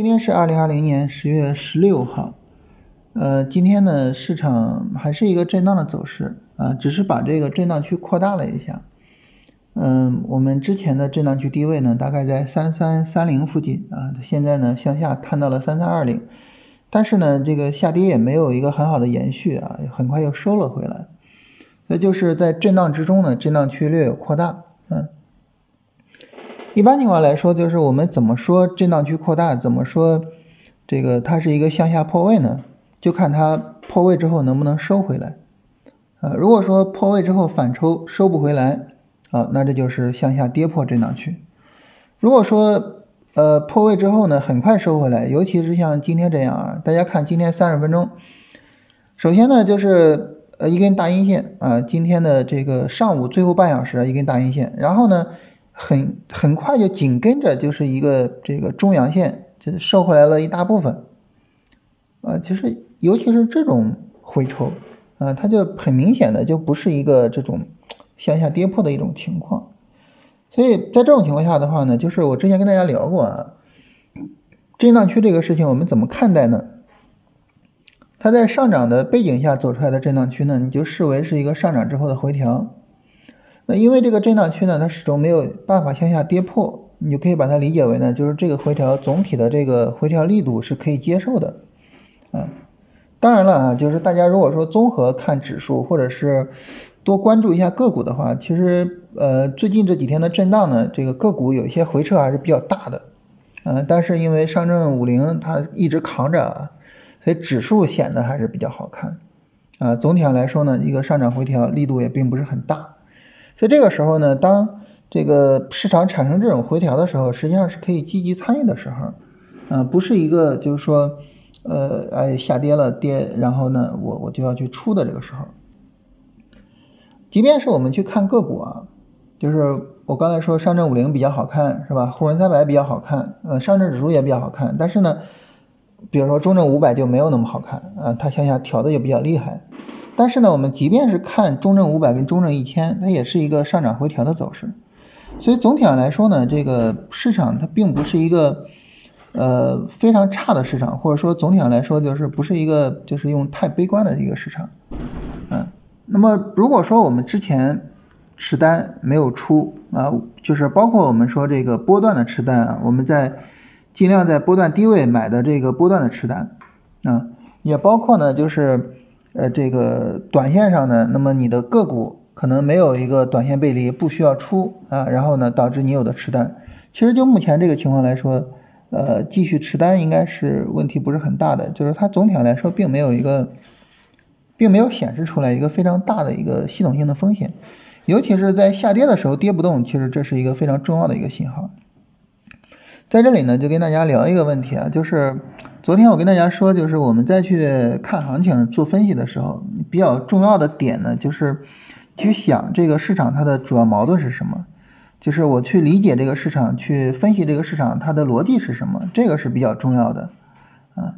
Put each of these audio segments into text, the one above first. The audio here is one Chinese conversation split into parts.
今天是二零二零年十月十六号，呃，今天呢市场还是一个震荡的走势啊，只是把这个震荡区扩大了一下。嗯，我们之前的震荡区低位呢，大概在三三三零附近啊，现在呢向下探到了三三二零，但是呢这个下跌也没有一个很好的延续啊，很快又收了回来，那就是在震荡之中呢，震荡区略有扩大，嗯。一般情况来说，就是我们怎么说震荡区扩大，怎么说这个它是一个向下破位呢？就看它破位之后能不能收回来。啊，如果说破位之后反抽收不回来，啊，那这就是向下跌破震荡区。如果说呃破位之后呢，很快收回来，尤其是像今天这样啊，大家看今天三十分钟，首先呢就是呃一根大阴线啊，今天的这个上午最后半小时一根大阴线，然后呢。很很快就紧跟着就是一个这个中阳线，就收回来了一大部分，啊，其实尤其是这种回抽，啊，它就很明显的就不是一个这种向下跌破的一种情况，所以在这种情况下的话呢，就是我之前跟大家聊过啊，震荡区这个事情我们怎么看待呢？它在上涨的背景下走出来的震荡区呢，你就视为是一个上涨之后的回调。那因为这个震荡区呢，它始终没有办法向下跌破，你就可以把它理解为呢，就是这个回调总体的这个回调力度是可以接受的，啊，当然了啊，就是大家如果说综合看指数，或者是多关注一下个股的话，其实呃最近这几天的震荡呢，这个个股有一些回撤还是比较大的，嗯，但是因为上证五零它一直扛着啊，所以指数显得还是比较好看，啊，总体上来说呢，一个上涨回调力度也并不是很大。在这个时候呢，当这个市场产生这种回调的时候，实际上是可以积极参与的时候，啊，不是一个就是说，呃，哎，下跌了跌，然后呢，我我就要去出的这个时候。即便是我们去看个股啊，就是我刚才说上证五零比较好看，是吧？沪深三百比较好看，呃，上证指数也比较好看，但是呢，比如说中证五百就没有那么好看，啊，它向下调的也比较厉害。但是呢，我们即便是看中证五百跟中证一千，它也是一个上涨回调的走势。所以总体上来说呢，这个市场它并不是一个呃非常差的市场，或者说总体上来说就是不是一个就是用太悲观的一个市场。嗯，那么如果说我们之前持单没有出啊，就是包括我们说这个波段的持单啊，我们在尽量在波段低位买的这个波段的持单啊，也包括呢就是。呃，这个短线上呢，那么你的个股可能没有一个短线背离，不需要出啊，然后呢，导致你有的持单。其实就目前这个情况来说，呃，继续持单应该是问题不是很大的，就是它总体上来说并没有一个，并没有显示出来一个非常大的一个系统性的风险，尤其是在下跌的时候跌不动，其实这是一个非常重要的一个信号。在这里呢，就跟大家聊一个问题啊，就是昨天我跟大家说，就是我们再去看行情做分析的时候，比较重要的点呢，就是去想这个市场它的主要矛盾是什么，就是我去理解这个市场，去分析这个市场它的逻辑是什么，这个是比较重要的啊。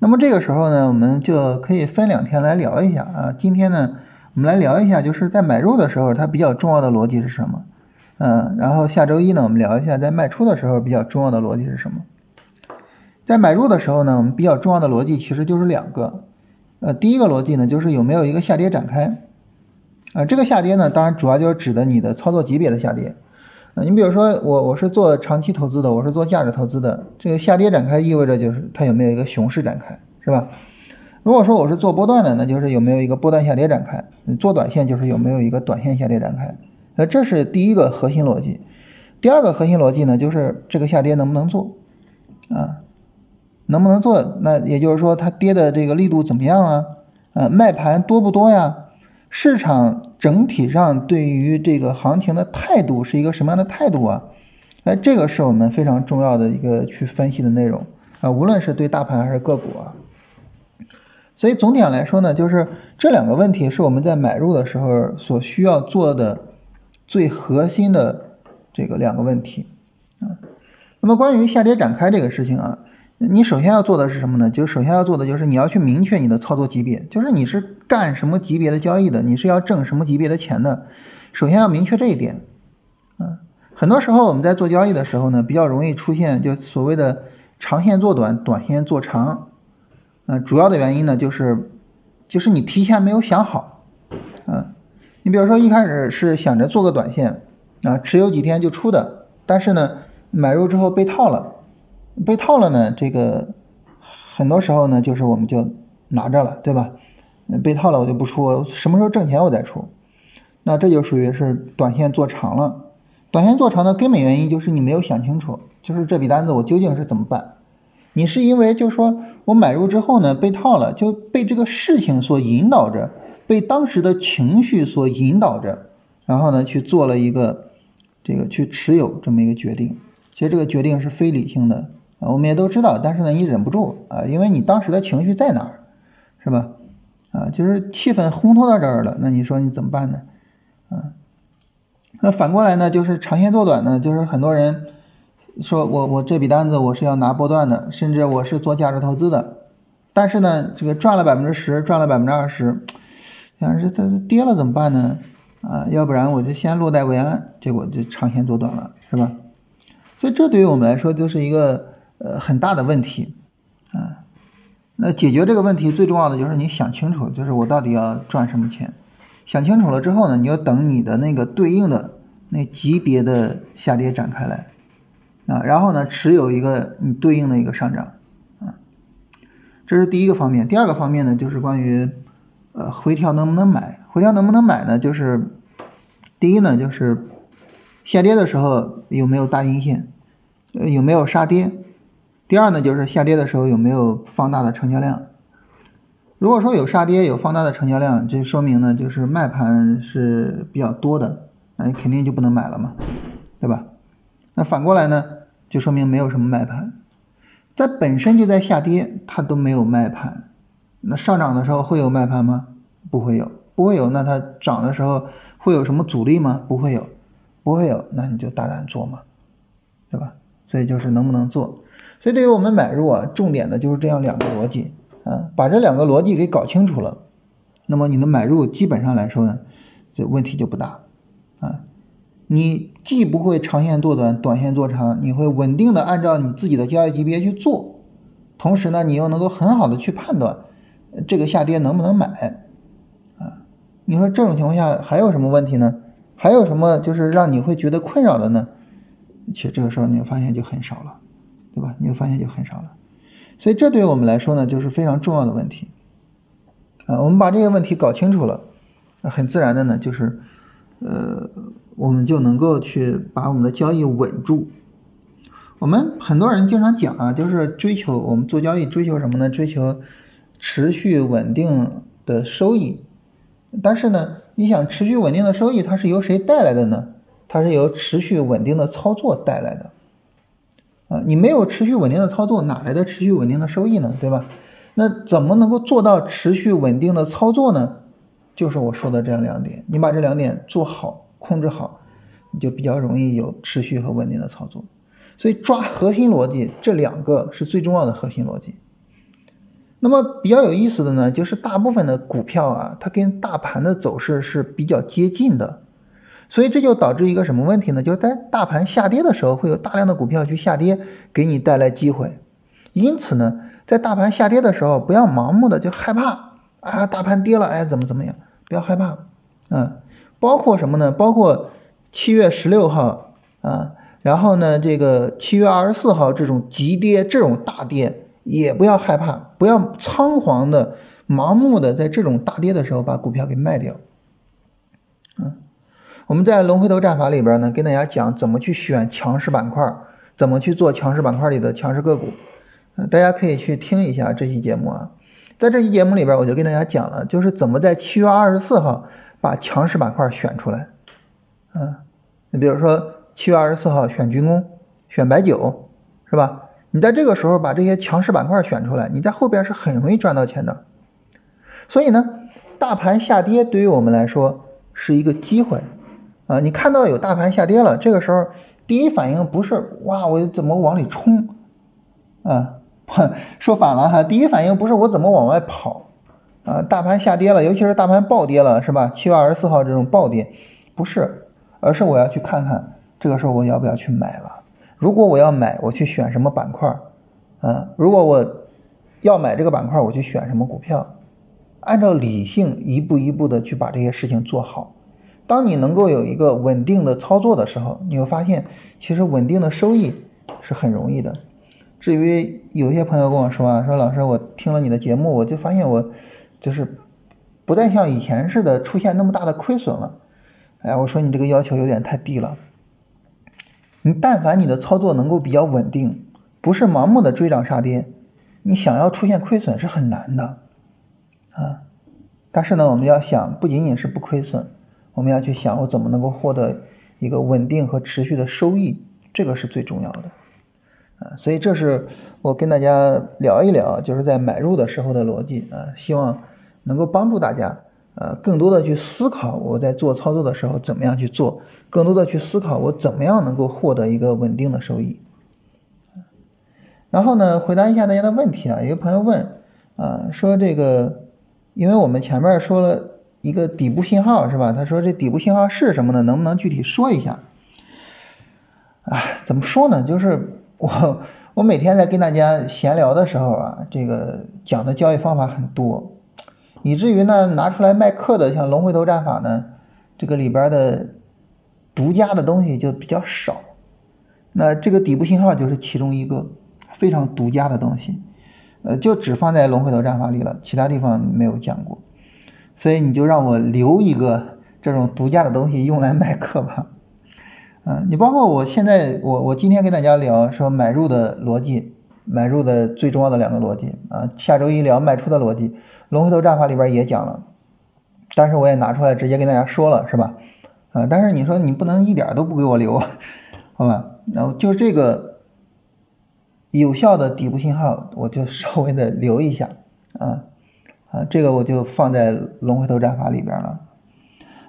那么这个时候呢，我们就可以分两天来聊一下啊。今天呢，我们来聊一下，就是在买入的时候，它比较重要的逻辑是什么。嗯，然后下周一呢，我们聊一下在卖出的时候比较重要的逻辑是什么。在买入的时候呢，我们比较重要的逻辑其实就是两个。呃，第一个逻辑呢，就是有没有一个下跌展开。啊，这个下跌呢，当然主要就是指的你的操作级别的下跌。啊，你比如说我我是做长期投资的，我是做价值投资的，这个下跌展开意味着就是它有没有一个熊市展开，是吧？如果说我是做波段的，那就是有没有一个波段下跌展开。你做短线就是有没有一个短线下跌展开。那这是第一个核心逻辑，第二个核心逻辑呢，就是这个下跌能不能做啊？能不能做？那也就是说，它跌的这个力度怎么样啊？呃，卖盘多不多呀？市场整体上对于这个行情的态度是一个什么样的态度啊？哎，这个是我们非常重要的一个去分析的内容啊，无论是对大盘还是个股啊。所以总体上来说呢，就是这两个问题是我们在买入的时候所需要做的。最核心的这个两个问题啊，那么关于下跌展开这个事情啊，你首先要做的是什么呢？就是首先要做的就是你要去明确你的操作级别，就是你是干什么级别的交易的，你是要挣什么级别的钱的，首先要明确这一点啊。很多时候我们在做交易的时候呢，比较容易出现就所谓的长线做短，短线做长。嗯，主要的原因呢，就是就是你提前没有想好。嗯，你比如说一开始是想着做个短线啊，持有几天就出的，但是呢，买入之后被套了，被套了呢，这个很多时候呢，就是我们就拿着了，对吧？被套了我就不出，什么时候挣钱我再出。那这就属于是短线做长了。短线做长的根本原因就是你没有想清楚，就是这笔单子我究竟是怎么办？你是因为就是说我买入之后呢被套了，就被这个事情所引导着，被当时的情绪所引导着，然后呢去做了一个这个去持有这么一个决定。其实这个决定是非理性的啊，我们也都知道，但是呢你忍不住啊，因为你当时的情绪在哪儿，是吧？啊，就是气氛烘托到这儿了，那你说你怎么办呢？啊？那反过来呢，就是长线做短呢，就是很多人说我我这笔单子我是要拿波段的，甚至我是做价值投资的，但是呢，这个赚了百分之十，赚了百分之二十，想是它跌了怎么办呢？啊，要不然我就先落袋为安，结果就长线做短了，是吧？所以这对于我们来说就是一个呃很大的问题啊。那解决这个问题最重要的就是你想清楚，就是我到底要赚什么钱。想清楚了之后呢，你要等你的那个对应的那级别的下跌展开来啊，然后呢持有一个你对应的一个上涨啊，这是第一个方面。第二个方面呢，就是关于呃回调能不能买，回调能不能买呢？就是第一呢，就是下跌的时候有没有大阴线，呃有没有杀跌；第二呢，就是下跌的时候有没有放大的成交量。如果说有杀跌有放大的成交量，这说明呢就是卖盘是比较多的，那你肯定就不能买了嘛，对吧？那反过来呢，就说明没有什么卖盘，在本身就在下跌，它都没有卖盘，那上涨的时候会有卖盘吗？不会有，不会有。那它涨的时候会有什么阻力吗？不会有，不会有。那你就大胆做嘛，对吧？所以就是能不能做。所以对于我们买入啊，重点的就是这样两个逻辑。啊，把这两个逻辑给搞清楚了，那么你的买入基本上来说呢，这问题就不大啊。你既不会长线做短，短线做长，你会稳定的按照你自己的交易级别去做，同时呢，你又能够很好的去判断这个下跌能不能买啊。你说这种情况下还有什么问题呢？还有什么就是让你会觉得困扰的呢？其实这个时候你会发现就很少了，对吧？你会发现就很少了。所以这对我们来说呢，就是非常重要的问题，啊，我们把这个问题搞清楚了，很自然的呢，就是，呃，我们就能够去把我们的交易稳住。我们很多人经常讲啊，就是追求我们做交易追求什么呢？追求持续稳定的收益。但是呢，你想持续稳定的收益，它是由谁带来的呢？它是由持续稳定的操作带来的。啊，你没有持续稳定的操作，哪来的持续稳定的收益呢？对吧？那怎么能够做到持续稳定的操作呢？就是我说的这样两点，你把这两点做好，控制好，你就比较容易有持续和稳定的操作。所以抓核心逻辑，这两个是最重要的核心逻辑。那么比较有意思的呢，就是大部分的股票啊，它跟大盘的走势是比较接近的。所以这就导致一个什么问题呢？就是在大盘下跌的时候，会有大量的股票去下跌，给你带来机会。因此呢，在大盘下跌的时候，不要盲目的就害怕啊，大盘跌了，哎，怎么怎么样？不要害怕，嗯，包括什么呢？包括七月十六号啊，然后呢，这个七月二十四号这种急跌、这种大跌，也不要害怕，不要仓皇的、盲目的在这种大跌的时候把股票给卖掉，嗯。我们在龙回头战法里边呢，跟大家讲怎么去选强势板块，怎么去做强势板块里的强势个股，嗯，大家可以去听一下这期节目啊。在这期节目里边，我就跟大家讲了，就是怎么在七月二十四号把强势板块选出来，嗯，你比如说七月二十四号选军工，选白酒，是吧？你在这个时候把这些强势板块选出来，你在后边是很容易赚到钱的。所以呢，大盘下跌对于我们来说是一个机会。啊，你看到有大盘下跌了，这个时候第一反应不是哇，我怎么往里冲？啊，说反了哈，第一反应不是我怎么往外跑？啊，大盘下跌了，尤其是大盘暴跌了，是吧？七月二十四号这种暴跌，不是，而是我要去看看，这个时候我要不要去买了？如果我要买，我去选什么板块？啊，如果我要买这个板块，我去选什么股票，按照理性一步一步的去把这些事情做好。当你能够有一个稳定的操作的时候，你会发现其实稳定的收益是很容易的。至于有些朋友跟我说啊，说老师，我听了你的节目，我就发现我就是不再像以前似的出现那么大的亏损了。哎，我说你这个要求有点太低了。你但凡你的操作能够比较稳定，不是盲目的追涨杀跌，你想要出现亏损是很难的啊。但是呢，我们要想不仅仅是不亏损，我们要去想我怎么能够获得一个稳定和持续的收益，这个是最重要的啊。所以这是我跟大家聊一聊，就是在买入的时候的逻辑啊，希望能够帮助大家。呃，更多的去思考我在做操作的时候怎么样去做，更多的去思考我怎么样能够获得一个稳定的收益。然后呢，回答一下大家的问题啊，有个朋友问啊，说这个，因为我们前面说了一个底部信号是吧？他说这底部信号是什么呢？能不能具体说一下？哎，怎么说呢？就是我我每天在跟大家闲聊的时候啊，这个讲的交易方法很多。以至于呢，拿出来卖课的，像龙回头战法呢，这个里边的独家的东西就比较少。那这个底部信号就是其中一个非常独家的东西，呃，就只放在龙回头战法里了，其他地方没有讲过。所以你就让我留一个这种独家的东西用来卖课吧。嗯，你包括我现在，我我今天跟大家聊说买入的逻辑。买入的最重要的两个逻辑啊，下周一聊卖出的逻辑，龙回头战法里边也讲了，但是我也拿出来直接跟大家说了，是吧？啊，但是你说你不能一点都不给我留，好吧？然后就是这个有效的底部信号，我就稍微的留一下啊啊，这个我就放在龙回头战法里边了。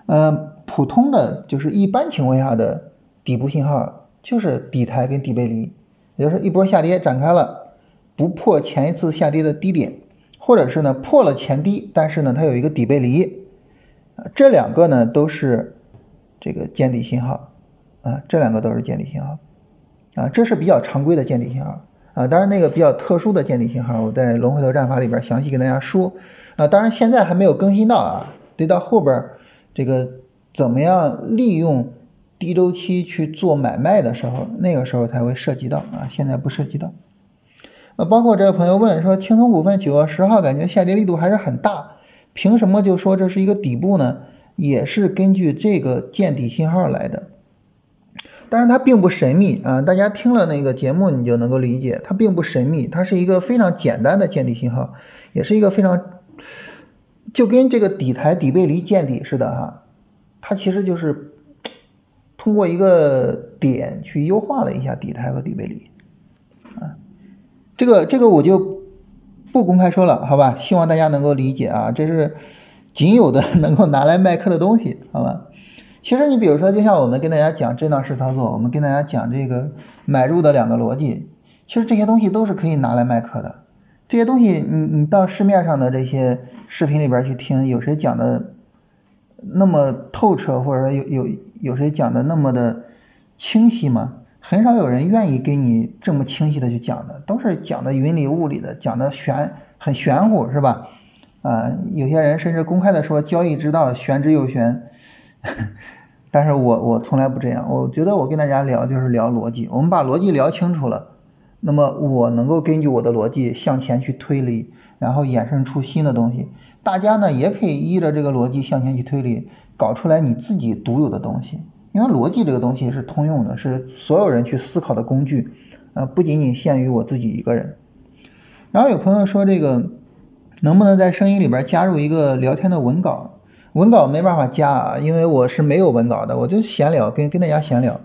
嗯，普通的就是一般情况下的底部信号就是底台跟底背离。也就是一波下跌展开了，不破前一次下跌的低点，或者是呢破了前低，但是呢它有一个底背离，啊这两个呢都是这个见底信号，啊这两个都是见底信号，啊这是比较常规的见底信号，啊当然那个比较特殊的见底信号我在龙回头战法里边详细跟大家说，啊当然现在还没有更新到啊，得到后边这个怎么样利用。低周期去做买卖的时候，那个时候才会涉及到啊，现在不涉及到。呃，包括这个朋友问说，青松股份九月十号感觉下跌力度还是很大，凭什么就说这是一个底部呢？也是根据这个见底信号来的。当然它并不神秘啊，大家听了那个节目你就能够理解，它并不神秘，它是一个非常简单的见底信号，也是一个非常就跟这个底台底背离见底似的哈，它其实就是。通过一个点去优化了一下底台和底背离，啊，这个这个我就不公开说了，好吧？希望大家能够理解啊，这是仅有的能够拿来卖课的东西，好吧？其实你比如说，就像我们跟大家讲震荡式操作，我们跟大家讲这个买入的两个逻辑，其实这些东西都是可以拿来卖课的。这些东西，你你到市面上的这些视频里边去听，有谁讲的那么透彻，或者说有有？有谁讲的那么的清晰吗？很少有人愿意跟你这么清晰的去讲的，都是讲的云里雾里的，讲的玄很玄乎，是吧？啊，有些人甚至公开的说交易之道玄之又玄，但是我我从来不这样，我觉得我跟大家聊就是聊逻辑，我们把逻辑聊清楚了，那么我能够根据我的逻辑向前去推理，然后衍生出新的东西，大家呢也可以依着这个逻辑向前去推理。搞出来你自己独有的东西，因为逻辑这个东西是通用的，是所有人去思考的工具，啊，不仅仅限于我自己一个人。然后有朋友说这个能不能在声音里边加入一个聊天的文稿？文稿没办法加啊，因为我是没有文稿的，我就闲聊，跟跟大家闲聊。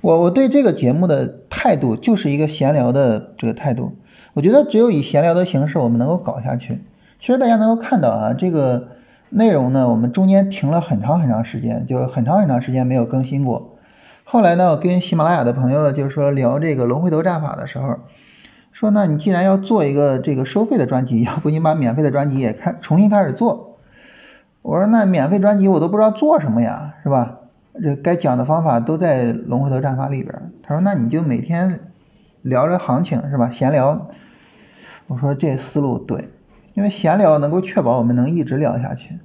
我我对这个节目的态度就是一个闲聊的这个态度，我觉得只有以闲聊的形式我们能够搞下去。其实大家能够看到啊，这个。内容呢，我们中间停了很长很长时间，就很长很长时间没有更新过。后来呢，我跟喜马拉雅的朋友就说聊这个龙回头战法的时候，说那你既然要做一个这个收费的专辑，要不你把免费的专辑也开重新开始做。我说那免费专辑我都不知道做什么呀，是吧？这该讲的方法都在龙回头战法里边。他说那你就每天聊着行情是吧？闲聊我说这思路对，因为闲聊能够确保我们能一直聊下去，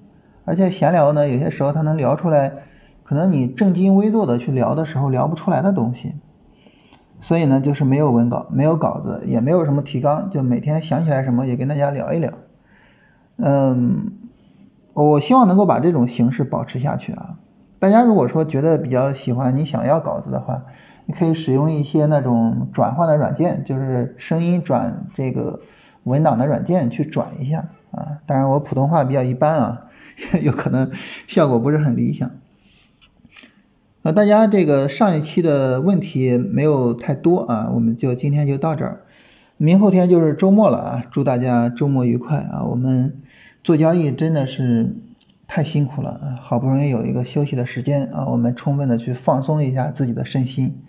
而且闲聊呢，有些时候它能聊出来，可能你正襟危坐的去聊的时候聊不出来的东西。所以呢，就是没有文稿，没有稿子，也没有什么提纲，就每天想起来什么也跟大家聊一聊。嗯，我希望能够把这种形式保持下去啊。大家如果说觉得比较喜欢，你想要稿子的话，你可以使用一些那种转换的软件，就是声音转这个文档的软件去转一下啊。当然我普通话比较一般啊，有可能效果不是很理想。那大家这个上一期的问题没有太多啊，我们就今天就到这儿。明后天就是周末了啊，祝大家周末愉快啊！我们做交易真的是太辛苦了，好不容易有一个休息的时间啊，我们充分的去放松一下自己的身心。